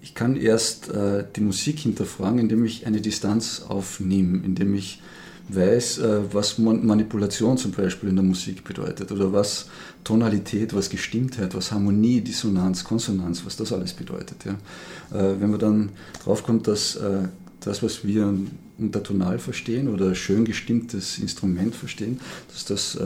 Ich kann erst äh, die Musik hinterfragen, indem ich eine Distanz aufnehme, indem ich weiß, äh, was Manipulation zum Beispiel in der Musik bedeutet oder was Tonalität, was Gestimmtheit, was Harmonie, Dissonanz, Konsonanz, was das alles bedeutet. Ja. Äh, wenn man dann draufkommt, dass äh, das, was wir unter Tonal verstehen oder schön gestimmtes Instrument verstehen, dass das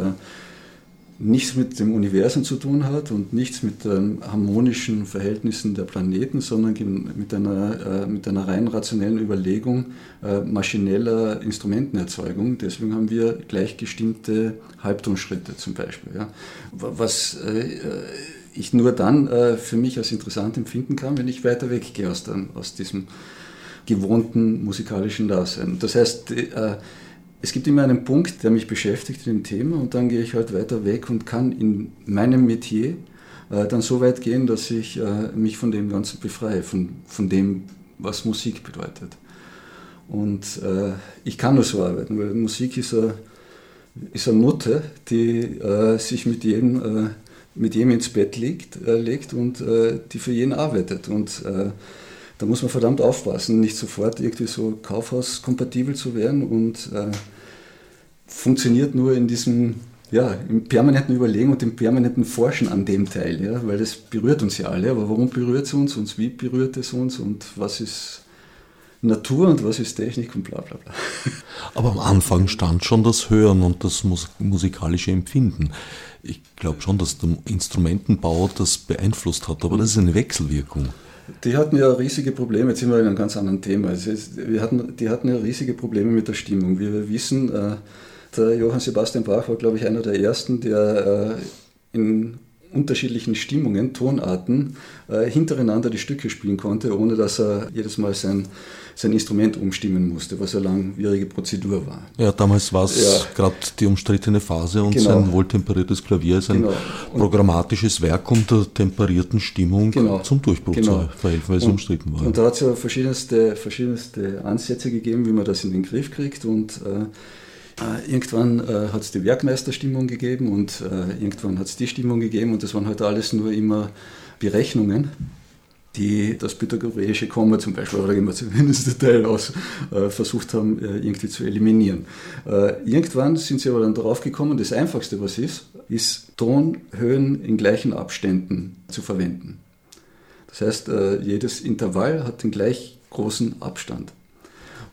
nichts mit dem Universum zu tun hat und nichts mit den harmonischen Verhältnissen der Planeten, sondern mit einer, äh, mit einer rein rationellen Überlegung äh, maschineller Instrumentenerzeugung. Deswegen haben wir gleichgestimmte Halbtonschritte zum Beispiel. Was äh, ich nur dann für mich als interessant empfinden kann, wenn ich weiter weggehe aus, aus diesem gewohnten musikalischen Dasein. Das heißt, es gibt immer einen Punkt, der mich beschäftigt in dem Thema und dann gehe ich halt weiter weg und kann in meinem Metier äh, dann so weit gehen, dass ich äh, mich von dem Ganzen befreie, von, von dem, was Musik bedeutet. Und äh, ich kann nur so arbeiten, weil Musik ist eine, ist eine Mutter, die äh, sich mit jedem, äh, mit jedem ins Bett legt, äh, legt und die für jeden arbeitet. Und da muss man verdammt aufpassen, nicht sofort irgendwie so kaufhauskompatibel zu werden und funktioniert nur in diesem ja, im permanenten Überlegen und im permanenten Forschen an dem Teil, ja, weil das berührt uns ja alle. Aber warum berührt es uns und wie berührt es uns und was ist Natur und was ist Technik und bla bla bla. [laughs] Aber am Anfang stand schon das Hören und das musikalische Empfinden. Ich glaube schon, dass der Instrumentenbau das beeinflusst hat, aber das ist eine Wechselwirkung. Die hatten ja riesige Probleme, jetzt sind wir in einem ganz anderen Thema. Also wir hatten, die hatten ja riesige Probleme mit der Stimmung. Wie wir wissen, äh, der Johann Sebastian Bach war, glaube ich, einer der ersten, der äh, in unterschiedlichen Stimmungen, Tonarten äh, hintereinander die Stücke spielen konnte, ohne dass er jedes Mal sein, sein Instrument umstimmen musste, was eine langwierige Prozedur war. Ja, damals war es ja. gerade die umstrittene Phase und genau. sein wohltemperiertes Klavier ist ein genau. programmatisches Werk um der temperierten Stimmung genau. zum Durchbruch genau. zu verhelfen, weil es umstritten war. Und da hat es ja verschiedenste, verschiedenste Ansätze gegeben, wie man das in den Griff kriegt und äh, äh, irgendwann äh, hat es die Werkmeisterstimmung gegeben und äh, irgendwann hat es die Stimmung gegeben und das waren halt alles nur immer Berechnungen. die das pythagoreische Komma zum Beispiel, oder immer zumindest der Teil aus, äh, versucht haben, äh, irgendwie zu eliminieren. Äh, irgendwann sind sie aber dann darauf gekommen, das Einfachste, was ist, ist Tonhöhen in gleichen Abständen zu verwenden. Das heißt, äh, jedes Intervall hat den gleich großen Abstand.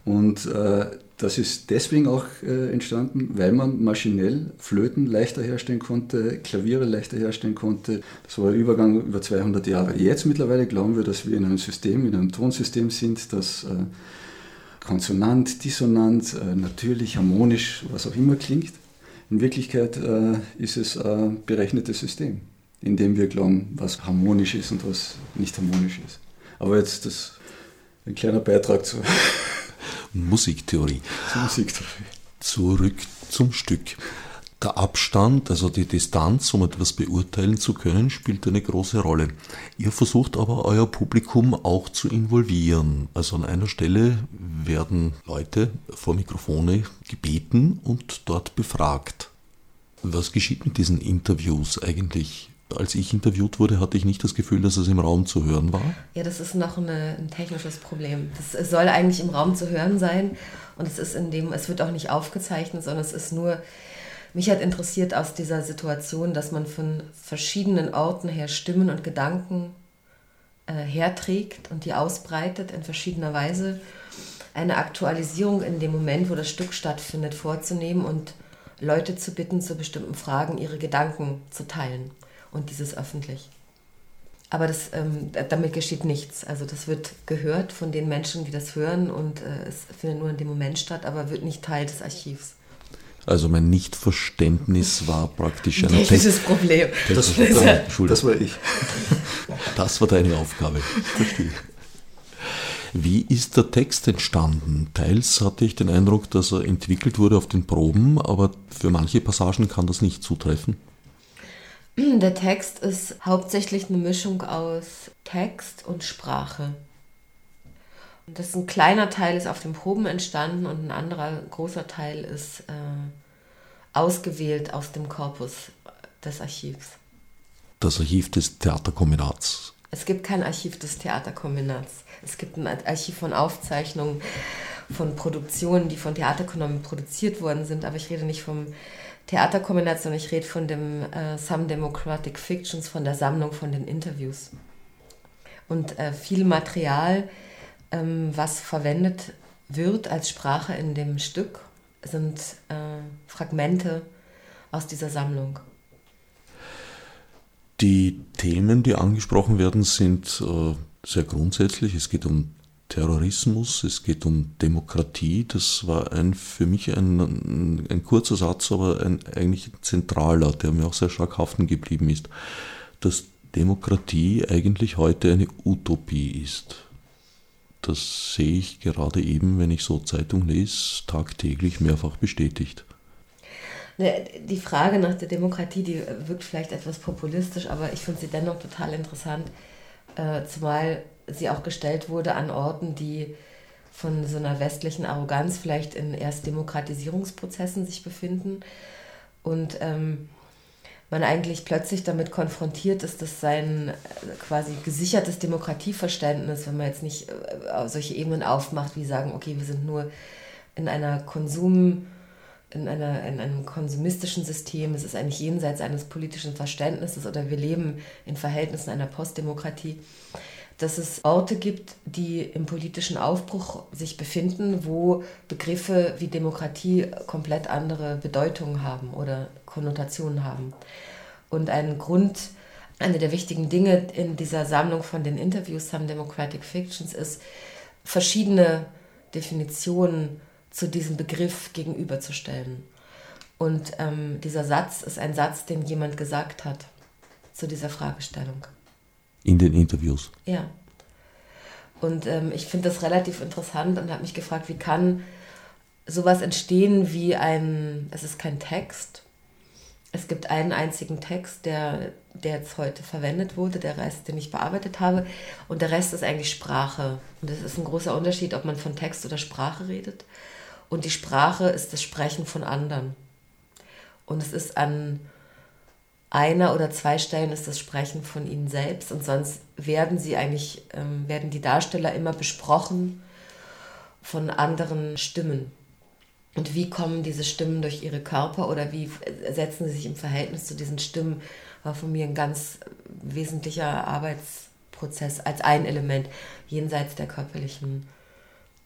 Und äh, das ist deswegen auch äh, entstanden, weil man maschinell Flöten leichter herstellen konnte, Klaviere leichter herstellen konnte. Das war ein Übergang über 200 Jahre. Jetzt mittlerweile glauben wir, dass wir in einem System, in einem Tonsystem sind, das äh, konsonant, dissonant, äh, natürlich, harmonisch, was auch immer klingt. In Wirklichkeit äh, ist es ein berechnetes System, in dem wir glauben, was harmonisch ist und was nicht harmonisch ist. Aber jetzt das ein kleiner Beitrag zu Musiktheorie. Musiktheorie. Zurück zum Stück. Der Abstand, also die Distanz, um etwas beurteilen zu können, spielt eine große Rolle. Ihr versucht aber euer Publikum auch zu involvieren. Also an einer Stelle werden Leute vor Mikrofone gebeten und dort befragt. Was geschieht mit diesen Interviews eigentlich? Als ich interviewt wurde, hatte ich nicht das Gefühl, dass es im Raum zu hören war. Ja, das ist noch eine, ein technisches Problem. Das soll eigentlich im Raum zu hören sein und es ist in dem, es wird auch nicht aufgezeichnet, sondern es ist nur, mich hat interessiert aus dieser Situation, dass man von verschiedenen Orten her Stimmen und Gedanken äh, herträgt und die ausbreitet in verschiedener Weise, eine Aktualisierung in dem Moment, wo das Stück stattfindet, vorzunehmen und Leute zu bitten, zu bestimmten Fragen ihre Gedanken zu teilen und dieses öffentlich. Aber das, ähm, damit geschieht nichts. Also das wird gehört von den Menschen, die das hören und äh, es findet nur in dem Moment statt, aber wird nicht Teil des Archivs. Also mein Nichtverständnis war praktisch [laughs] ein technisches Problem. Das, das, das, war ich. [laughs] Das war deine Aufgabe. Verstehe. Wie ist der Text entstanden? Teils hatte ich den Eindruck, dass er entwickelt wurde auf den Proben, aber für manche Passagen kann das nicht zutreffen. [clears throat] Der Text ist hauptsächlich eine Mischung aus Text und Sprache. Das ist ein kleiner Teil ist auf den Proben entstanden und ein anderer großer Teil ist äh, ausgewählt aus dem Korpus des Archivs. Das Archiv des Theaterkombinats. Es gibt kein Archiv des Theaterkombinats. Es gibt ein Archiv von Aufzeichnungen von Produktionen, die von Theaterkombinaten produziert worden sind, aber ich rede nicht vom Theaterkombination, ich rede von dem äh, Some Democratic Fictions, von der Sammlung von den Interviews. Und äh, viel Material, ähm, was verwendet wird als Sprache in dem Stück, sind äh, Fragmente aus dieser Sammlung. Die Themen, die angesprochen werden, sind äh, sehr grundsätzlich. Es geht um Terrorismus, es geht um Demokratie. Das war ein, für mich ein, ein, ein kurzer Satz, aber ein eigentlich zentraler, der mir auch sehr stark haften geblieben ist, dass Demokratie eigentlich heute eine Utopie ist. Das sehe ich gerade eben, wenn ich so Zeitung lese, tagtäglich mehrfach bestätigt. Ne, die Frage nach der Demokratie, die wirkt vielleicht etwas populistisch, aber ich finde sie dennoch total interessant, äh, zumal sie auch gestellt wurde an Orten, die von so einer westlichen Arroganz vielleicht in erst Demokratisierungsprozessen sich befinden. Und ähm, man eigentlich plötzlich damit konfrontiert ist, dass sein äh, quasi gesichertes Demokratieverständnis, wenn man jetzt nicht äh, solche Ebenen aufmacht, wie sagen, okay, wir sind nur in einer Konsum, in, einer, in einem konsumistischen System, es ist eigentlich jenseits eines politischen Verständnisses oder wir leben in Verhältnissen einer Postdemokratie dass es Orte gibt, die im politischen Aufbruch sich befinden, wo Begriffe wie Demokratie komplett andere Bedeutungen haben oder Konnotationen haben. Und ein Grund, eine der wichtigen Dinge in dieser Sammlung von den Interviews Some Democratic Fictions ist, verschiedene Definitionen zu diesem Begriff gegenüberzustellen. Und ähm, dieser Satz ist ein Satz, den jemand gesagt hat zu dieser Fragestellung. In den Interviews. Ja. Und ähm, ich finde das relativ interessant und habe mich gefragt, wie kann sowas entstehen wie ein, es ist kein Text. Es gibt einen einzigen Text, der, der jetzt heute verwendet wurde, der Rest, den ich bearbeitet habe. Und der Rest ist eigentlich Sprache. Und es ist ein großer Unterschied, ob man von Text oder Sprache redet. Und die Sprache ist das Sprechen von anderen. Und es ist an einer oder zwei Stellen ist das Sprechen von ihnen selbst und sonst werden sie eigentlich, ähm, werden die Darsteller immer besprochen von anderen Stimmen. Und wie kommen diese Stimmen durch ihre Körper oder wie setzen sie sich im Verhältnis zu diesen Stimmen, war von mir ein ganz wesentlicher Arbeitsprozess als ein Element jenseits der körperlichen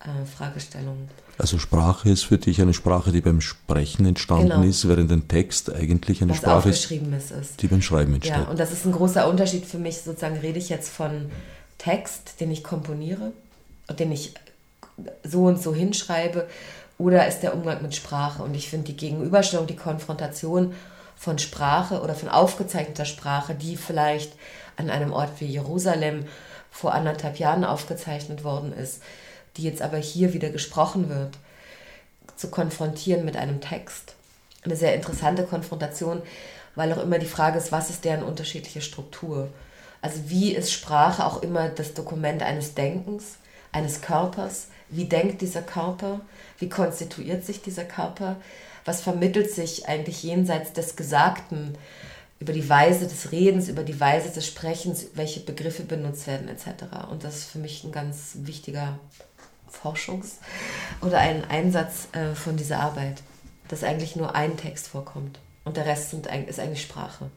äh, Fragestellungen. Also Sprache ist für dich eine Sprache, die beim Sprechen entstanden genau. ist, während ein Text eigentlich eine Was Sprache ist, ist, die beim Schreiben entsteht. Ja, und das ist ein großer Unterschied für mich. Sozusagen rede ich jetzt von Text, den ich komponiere, den ich so und so hinschreibe, oder ist der Umgang mit Sprache. Und ich finde die Gegenüberstellung, die Konfrontation von Sprache oder von aufgezeichneter Sprache, die vielleicht an einem Ort wie Jerusalem vor anderthalb Jahren aufgezeichnet worden ist, die jetzt aber hier wieder gesprochen wird, zu konfrontieren mit einem Text. Eine sehr interessante Konfrontation, weil auch immer die Frage ist, was ist deren unterschiedliche Struktur? Also wie ist Sprache auch immer das Dokument eines Denkens, eines Körpers? Wie denkt dieser Körper? Wie konstituiert sich dieser Körper? Was vermittelt sich eigentlich jenseits des Gesagten über die Weise des Redens, über die Weise des Sprechens, welche Begriffe benutzt werden etc. Und das ist für mich ein ganz wichtiger Forschungs- oder ein Einsatz äh, von dieser Arbeit, dass eigentlich nur ein Text vorkommt und der Rest sind, ist eigentlich Sprache.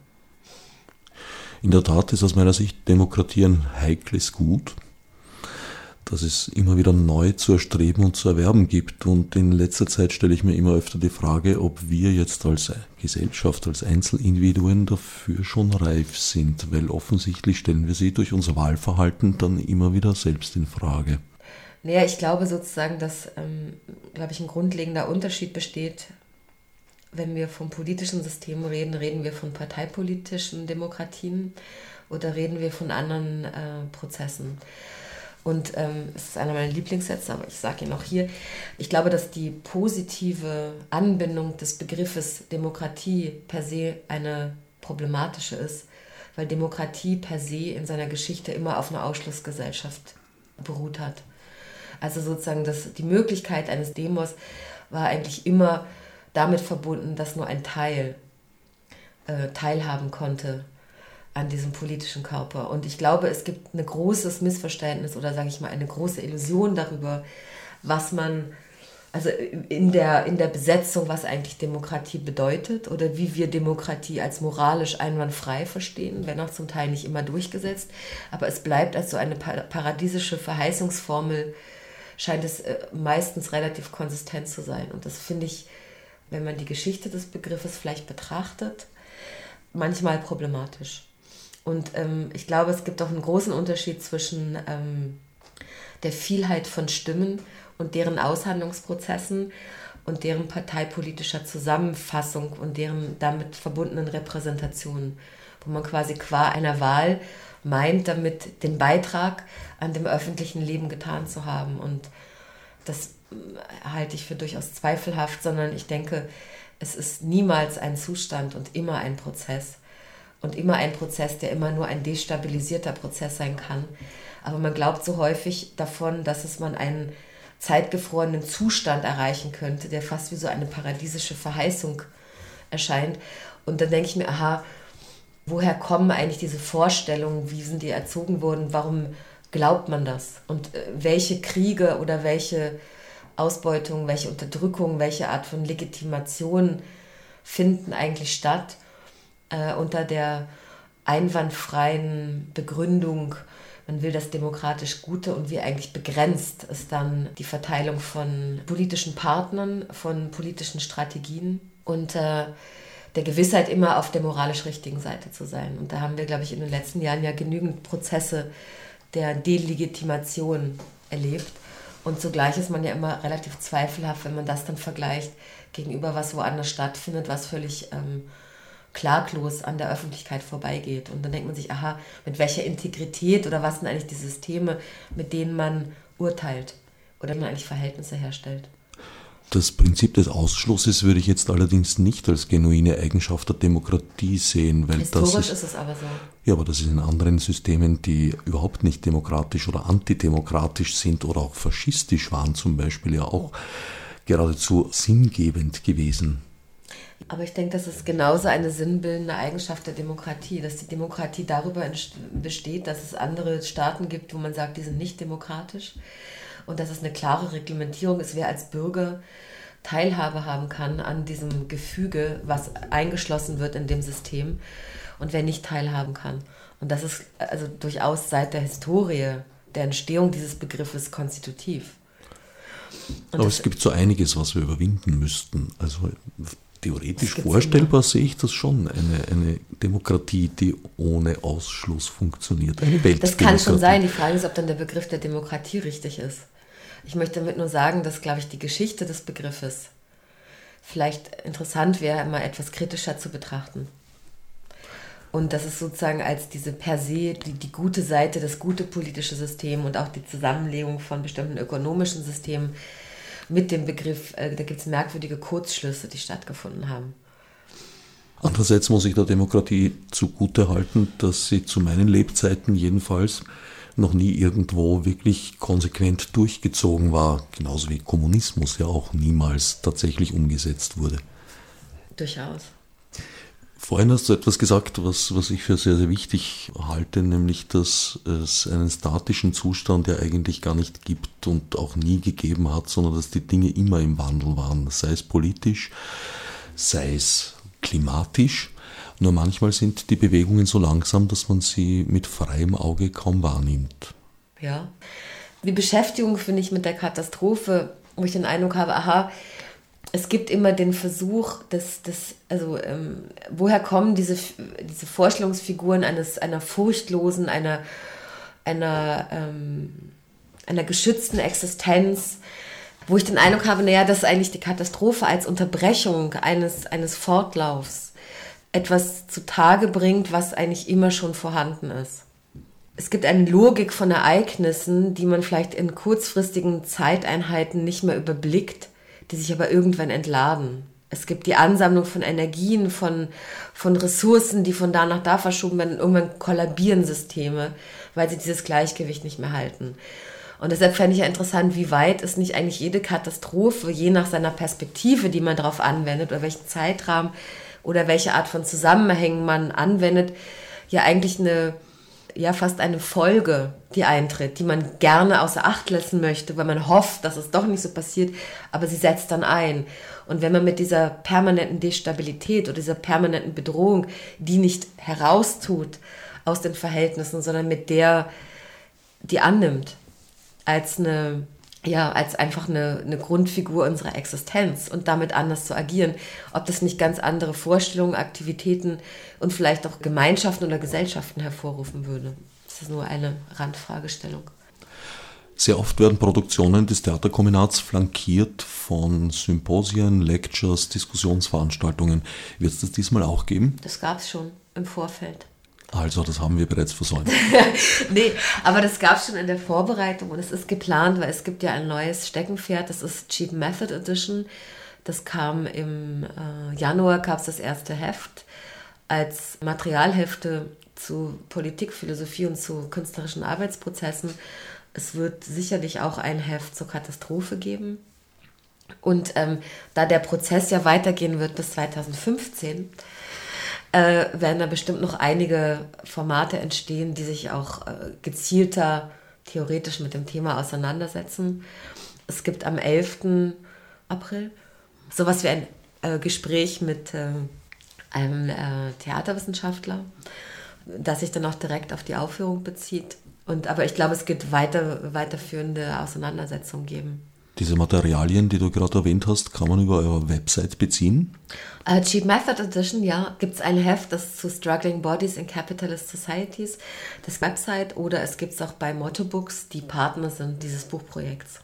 In der Tat ist aus meiner Sicht Demokratie ein heikles Gut, das es immer wieder neu zu erstreben und zu erwerben gibt. Und in letzter Zeit stelle ich mir immer öfter die Frage, ob wir jetzt als Gesellschaft, als Einzelindividuen dafür schon reif sind, weil offensichtlich stellen wir sie durch unser Wahlverhalten dann immer wieder selbst in Frage. Naja, ich glaube sozusagen, dass, ähm, glaube ich, ein grundlegender Unterschied besteht. Wenn wir vom politischen System reden, reden wir von parteipolitischen Demokratien oder reden wir von anderen äh, Prozessen. Und ähm, es ist einer meiner Lieblingssätze, aber ich sage ihn auch hier. Ich glaube, dass die positive Anbindung des Begriffes Demokratie per se eine problematische ist, weil Demokratie per se in seiner Geschichte immer auf einer Ausschlussgesellschaft beruht hat. Also sozusagen das, die Möglichkeit eines Demos war eigentlich immer damit verbunden, dass nur ein Teil äh, teilhaben konnte an diesem politischen Körper. Und ich glaube, es gibt ein großes Missverständnis oder sage ich mal eine große Illusion darüber, was man, also in der, in der Besetzung, was eigentlich Demokratie bedeutet oder wie wir Demokratie als moralisch einwandfrei verstehen, wenn auch zum Teil nicht immer durchgesetzt. Aber es bleibt als so eine paradiesische Verheißungsformel scheint es äh, meistens relativ konsistent zu sein. Und das finde ich, wenn man die Geschichte des Begriffes vielleicht betrachtet, manchmal problematisch. Und ähm, ich glaube, es gibt auch einen großen Unterschied zwischen ähm, der Vielheit von Stimmen und deren Aushandlungsprozessen und deren parteipolitischer Zusammenfassung und deren damit verbundenen Repräsentationen, wo man quasi qua einer Wahl meint, damit den Beitrag an dem öffentlichen Leben getan zu haben. Und das äh, halte ich für durchaus zweifelhaft, sondern ich denke, es ist niemals ein Zustand und immer ein Prozess. Und immer ein Prozess, der immer nur ein destabilisierter Prozess sein kann. Aber man glaubt so häufig davon, dass es man einen zeitgefrorenen Zustand erreichen könnte, der fast wie so eine paradiesische Verheißung erscheint. Und dann denke ich mir, aha, woher kommen eigentlich diese Vorstellungen, wie sind die erzogen worden, warum glaubt man das? Und äh, welche Kriege oder welche Ausbeutung, welche Unterdrückung, welche Art von Legitimation finden eigentlich statt äh, unter der einwandfreien Begründung, man will das demokratisch Gute und wie eigentlich begrenzt ist dann die Verteilung von politischen Partnern, von politischen Strategien. Und äh, der Gewissheit, immer auf der moralisch richtigen Seite zu sein. Und da haben wir, glaube ich, in den letzten Jahren ja genügend Prozesse der Delegitimation erlebt. Und zugleich ist man ja immer relativ zweifelhaft, wenn man das dann vergleicht gegenüber was woanders stattfindet, was völlig ähm, klaglos an der Öffentlichkeit vorbeigeht. Und dann denkt man sich, aha, mit welcher Integrität oder was sind eigentlich die Systeme, mit denen man urteilt oder man eigentlich Verhältnisse herstellt. Das Prinzip des Ausschlusses würde ich jetzt allerdings nicht als genuine Eigenschaft der Demokratie sehen, weil Historisch das ist, ist es aber so. Ja, aber das ist in anderen Systemen, die überhaupt nicht demokratisch oder antidemokratisch sind oder auch faschistisch waren zum Beispiel, ja auch geradezu sinngebend gewesen. Aber ich denke, das ist genauso eine sinnbildende Eigenschaft der Demokratie, dass die Demokratie darüber besteht, dass es andere Staaten gibt, wo man sagt, die sind nicht demokratisch und dass es eine klare Reglementierung ist, wer als Bürger Teilhabe haben kann an diesem Gefüge, was eingeschlossen wird in dem System und wer nicht teilhaben kann. Und das ist also durchaus seit der Historie der Entstehung dieses Begriffes konstitutiv. Und Aber es gibt so einiges, was wir überwinden müssten. Also theoretisch vorstellbar sehe ich das schon, eine, eine Demokratie, die ohne Ausschluss funktioniert. Eine Das kann schon sein. Die Frage ist, ob dann der Begriff der Demokratie richtig ist. Ich möchte damit nur sagen, dass, glaube ich, die Geschichte des Begriffes vielleicht interessant wäre, mal etwas kritischer zu betrachten. Und das ist sozusagen als diese per se die, die gute Seite, das gute politische System und auch die Zusammenlegung von bestimmten ökonomischen Systemen mit dem Begriff, äh, da gibt es merkwürdige Kurzschlüsse, die stattgefunden haben. Andererseits muss ich der Demokratie zugute halten, dass sie zu meinen Lebzeiten jedenfalls noch nie irgendwo wirklich konsequent durchgezogen war, genauso wie Kommunismus ja auch niemals tatsächlich umgesetzt wurde. Durchaus. Vorhin hast du etwas gesagt, was, was ich für sehr, sehr wichtig halte, nämlich, dass es einen statischen Zustand ja eigentlich gar nicht gibt und auch nie gegeben hat, sondern dass die Dinge immer im Wandel waren, sei es politisch, sei es klimatisch. Nur manchmal sind die Bewegungen so langsam, dass man sie mit freiem Auge kaum wahrnimmt. Ja. Die Beschäftigung, finde ich, mit der Katastrophe, wo ich den Eindruck habe, aha, es gibt immer den Versuch, dass, dass also ähm, woher kommen diese, diese Vorstellungsfiguren eines, einer furchtlosen, einer, einer, ähm, einer geschützten Existenz, wo ich den Eindruck habe, naja, dass eigentlich die Katastrophe als Unterbrechung eines, eines Fortlaufs etwas zutage bringt, was eigentlich immer schon vorhanden ist. Es gibt eine Logik von Ereignissen, die man vielleicht in kurzfristigen Zeiteinheiten nicht mehr überblickt die sich aber irgendwann entladen. Es gibt die Ansammlung von Energien, von, von Ressourcen, die von da nach da verschoben werden. Irgendwann kollabieren Systeme, weil sie dieses Gleichgewicht nicht mehr halten. Und deshalb fände ich ja interessant, wie weit ist nicht eigentlich jede Katastrophe, je nach seiner Perspektive, die man darauf anwendet, oder welchen Zeitrahmen oder welche Art von Zusammenhängen man anwendet, ja eigentlich eine, ja fast eine Folge, die eintritt, die man gerne außer Acht lassen möchte, weil man hofft, dass es doch nicht so passiert, aber sie setzt dann ein. Und wenn man mit dieser permanenten Destabilität oder dieser permanenten Bedrohung, die nicht heraustut aus den Verhältnissen, sondern mit der, die annimmt, als eine ja, als einfach eine, eine Grundfigur unserer Existenz und damit anders zu agieren. Ob das nicht ganz andere Vorstellungen, Aktivitäten und vielleicht auch Gemeinschaften oder Gesellschaften hervorrufen würde. Das ist nur eine Randfragestellung. Sehr oft werden Produktionen des Theaterkombinats flankiert von Symposien, Lectures, Diskussionsveranstaltungen. Wird es das diesmal auch geben? Das gab es schon im Vorfeld. Also, das haben wir bereits versäumt. [laughs] nee, aber das gab es schon in der Vorbereitung und es ist geplant, weil es gibt ja ein neues Steckenpferd, das ist Cheap Method Edition. Das kam im äh, Januar, gab es das erste Heft als Materialhefte zu Politik, Philosophie und zu künstlerischen Arbeitsprozessen. Es wird sicherlich auch ein Heft zur Katastrophe geben. Und ähm, da der Prozess ja weitergehen wird bis 2015, äh, werden da bestimmt noch einige Formate entstehen, die sich auch äh, gezielter theoretisch mit dem Thema auseinandersetzen. Es gibt am 11. April sowas wie ein äh, Gespräch mit äh, einem äh, Theaterwissenschaftler, das sich dann auch direkt auf die Aufführung bezieht. Und, aber ich glaube, es wird weiter, weiterführende Auseinandersetzungen geben. Diese Materialien, die du gerade erwähnt hast, kann man über eure Website beziehen? Uh, Cheap Method Edition, ja, gibt es ein Heft, das zu Struggling Bodies in Capitalist Societies, das Website, oder es gibt es auch bei Motto Books, die Partner sind dieses Buchprojekts.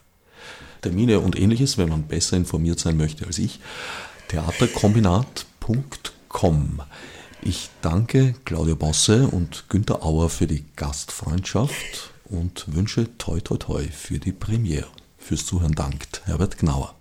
Termine und ähnliches, wenn man besser informiert sein möchte als ich, theaterkombinat.com. Ich danke Claudia Bosse und Günter Auer für die Gastfreundschaft und wünsche toi toi toi für die Premiere. Fürs Zuhören dankt Herbert Gnauer.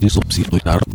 disso, de